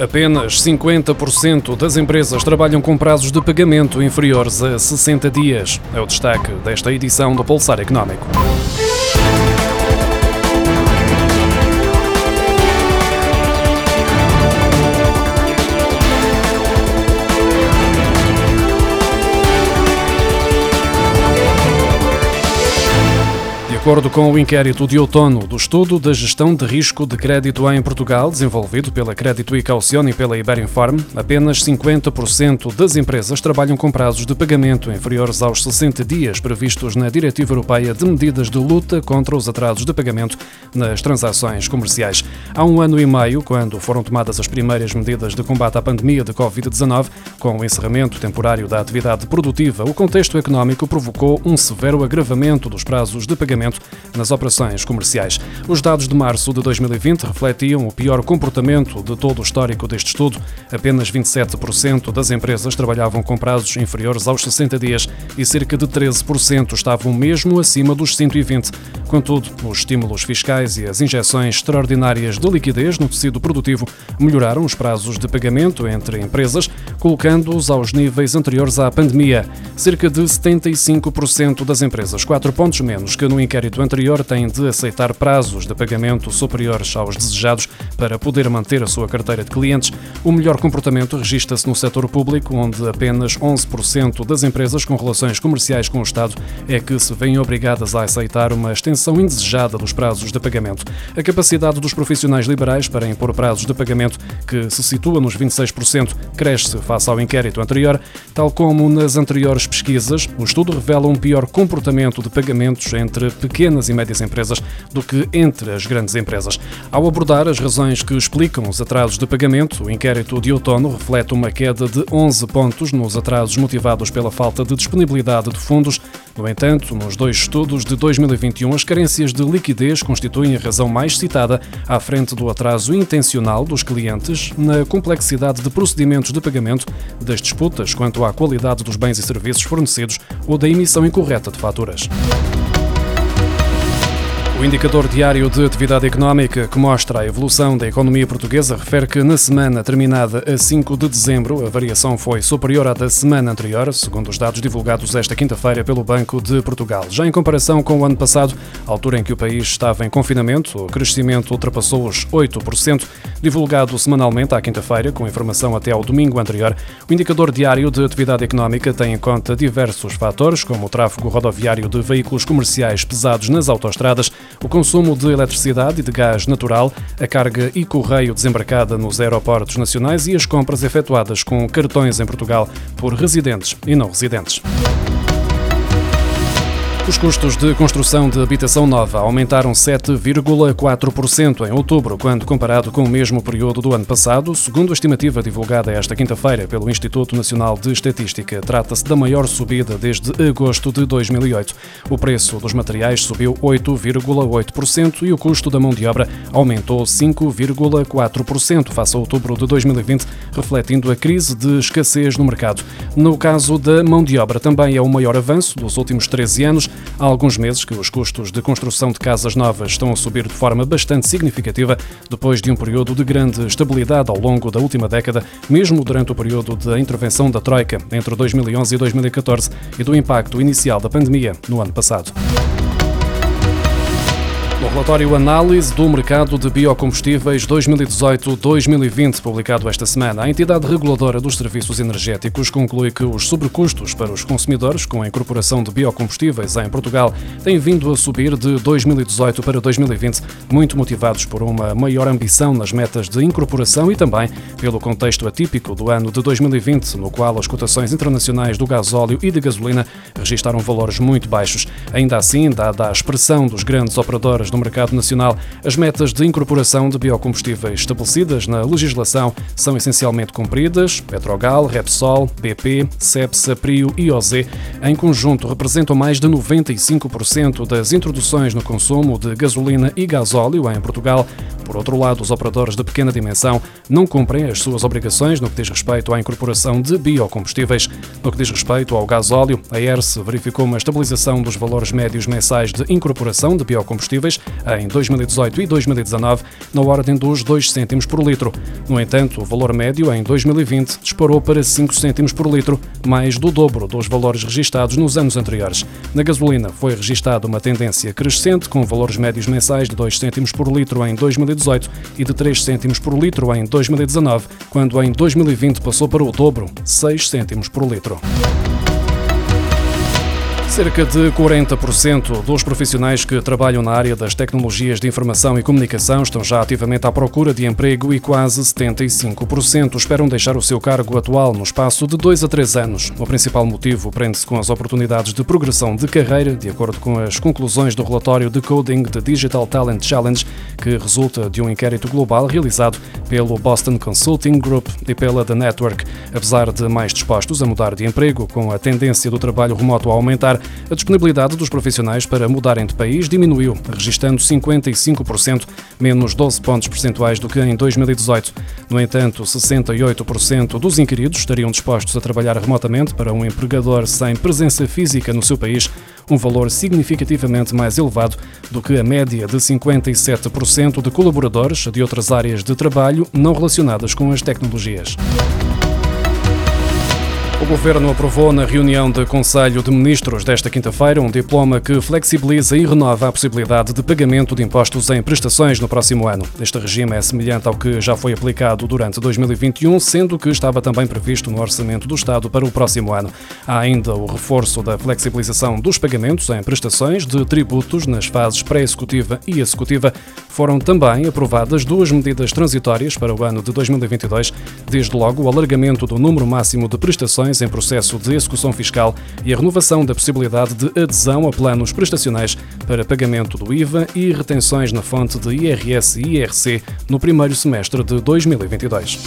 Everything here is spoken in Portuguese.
Apenas 50% das empresas trabalham com prazos de pagamento inferiores a 60 dias. É o destaque desta edição do Pulsar Económico. Acordo com o inquérito de outono do estudo da gestão de risco de crédito em Portugal, desenvolvido pela Crédito e Caucione e pela Iberinform, apenas 50% das empresas trabalham com prazos de pagamento inferiores aos 60 dias previstos na Diretiva Europeia de Medidas de Luta contra os Atrasos de Pagamento nas Transações Comerciais. Há um ano e meio, quando foram tomadas as primeiras medidas de combate à pandemia de Covid-19, com o encerramento temporário da atividade produtiva, o contexto económico provocou um severo agravamento dos prazos de pagamento nas operações comerciais. Os dados de março de 2020 refletiam o pior comportamento de todo o histórico deste estudo. Apenas 27% das empresas trabalhavam com prazos inferiores aos 60 dias e cerca de 13% estavam mesmo acima dos 120. Contudo, os estímulos fiscais e as injeções extraordinárias de liquidez no tecido produtivo melhoraram os prazos de pagamento entre empresas, colocando-os aos níveis anteriores à pandemia. Cerca de 75% das empresas, 4 pontos menos que no inquérito inquérito anterior têm de aceitar prazos de pagamento superiores aos desejados para poder manter a sua carteira de clientes. O melhor comportamento registra-se no setor público, onde apenas 11% das empresas com relações comerciais com o Estado é que se veem obrigadas a aceitar uma extensão indesejada dos prazos de pagamento. A capacidade dos profissionais liberais para impor prazos de pagamento, que se situa nos 26%, cresce face ao inquérito anterior. Tal como nas anteriores pesquisas, o estudo revela um pior comportamento de pagamentos entre pequenas e médias empresas do que entre as grandes empresas. Ao abordar as razões que explicam os atrasos de pagamento, o inquérito de outono reflete uma queda de 11 pontos nos atrasos motivados pela falta de disponibilidade de fundos. No entanto, nos dois estudos de 2021, as carências de liquidez constituem a razão mais citada à frente do atraso intencional dos clientes na complexidade de procedimentos de pagamento, das disputas quanto à qualidade dos bens e serviços fornecidos ou da emissão incorreta de faturas. O indicador diário de atividade económica, que mostra a evolução da economia portuguesa, refere que na semana terminada a 5 de dezembro, a variação foi superior à da semana anterior, segundo os dados divulgados esta quinta-feira pelo Banco de Portugal. Já em comparação com o ano passado, altura em que o país estava em confinamento, o crescimento ultrapassou os 8%. Divulgado semanalmente à quinta-feira, com informação até ao domingo anterior, o indicador diário de atividade económica tem em conta diversos fatores, como o tráfego rodoviário de veículos comerciais pesados nas autoestradas, o consumo de eletricidade e de gás natural, a carga e correio desembarcada nos aeroportos nacionais e as compras efetuadas com cartões em Portugal por residentes e não residentes. Os custos de construção de habitação nova aumentaram 7,4% em outubro, quando comparado com o mesmo período do ano passado, segundo a estimativa divulgada esta quinta-feira pelo Instituto Nacional de Estatística. Trata-se da maior subida desde agosto de 2008. O preço dos materiais subiu 8,8% e o custo da mão de obra aumentou 5,4% face a outubro de 2020, refletindo a crise de escassez no mercado. No caso da mão de obra, também é o maior avanço dos últimos 13 anos Há alguns meses que os custos de construção de casas novas estão a subir de forma bastante significativa depois de um período de grande estabilidade ao longo da última década, mesmo durante o período da intervenção da Troika entre 2011 e 2014 e do impacto inicial da pandemia no ano passado. No relatório Análise do Mercado de Biocombustíveis 2018-2020, publicado esta semana, a entidade reguladora dos serviços energéticos conclui que os sobrecustos para os consumidores com a incorporação de biocombustíveis em Portugal têm vindo a subir de 2018 para 2020, muito motivados por uma maior ambição nas metas de incorporação e também pelo contexto atípico do ano de 2020, no qual as cotações internacionais do gasóleo e de gasolina registaram valores muito baixos. Ainda assim, dada a expressão dos grandes operadores no mercado nacional. As metas de incorporação de biocombustíveis estabelecidas na legislação são essencialmente cumpridas. Petrogal, Repsol, BP, Cepsa, Prio e OZ, em conjunto, representam mais de 95% das introduções no consumo de gasolina e gasóleo em Portugal. Por outro lado, os operadores de pequena dimensão não cumprem as suas obrigações no que diz respeito à incorporação de biocombustíveis. No que diz respeito ao gasóleo, a ERSE verificou uma estabilização dos valores médios mensais de incorporação de biocombustíveis em 2018 e 2019 na ordem dos 2 cêntimos por litro. No entanto, o valor médio em 2020 disparou para 5 cêntimos por litro, mais do dobro dos valores registados nos anos anteriores. Na gasolina foi registada uma tendência crescente, com valores médios mensais de 2 cêntimos por litro em 2018 e de 3 cêntimos por litro em 2019, quando em 2020 passou para o dobro, 6 cêntimos por litro. Cerca de 40% dos profissionais que trabalham na área das tecnologias de informação e comunicação estão já ativamente à procura de emprego e quase 75% esperam deixar o seu cargo atual no espaço de dois a três anos. O principal motivo prende-se com as oportunidades de progressão de carreira, de acordo com as conclusões do relatório de Coding de Digital Talent Challenge, que resulta de um inquérito global realizado pelo Boston Consulting Group e pela The Network. Apesar de mais dispostos a mudar de emprego, com a tendência do trabalho remoto a aumentar, a disponibilidade dos profissionais para mudarem de país diminuiu, registando 55%, menos 12 pontos percentuais do que em 2018. No entanto, 68% dos inquiridos estariam dispostos a trabalhar remotamente para um empregador sem presença física no seu país, um valor significativamente mais elevado do que a média de 57% de colaboradores de outras áreas de trabalho não relacionadas com as tecnologias. O Governo aprovou na reunião de Conselho de Ministros desta quinta-feira um diploma que flexibiliza e renova a possibilidade de pagamento de impostos em prestações no próximo ano. Este regime é semelhante ao que já foi aplicado durante 2021, sendo que estava também previsto no Orçamento do Estado para o próximo ano. Há ainda o reforço da flexibilização dos pagamentos em prestações de tributos nas fases pré-executiva e executiva. Foram também aprovadas duas medidas transitórias para o ano de 2022, desde logo o alargamento do número máximo de prestações em processo de execução fiscal e a renovação da possibilidade de adesão a planos prestacionais para pagamento do IVA e retenções na fonte de IRS e IRC no primeiro semestre de 2022.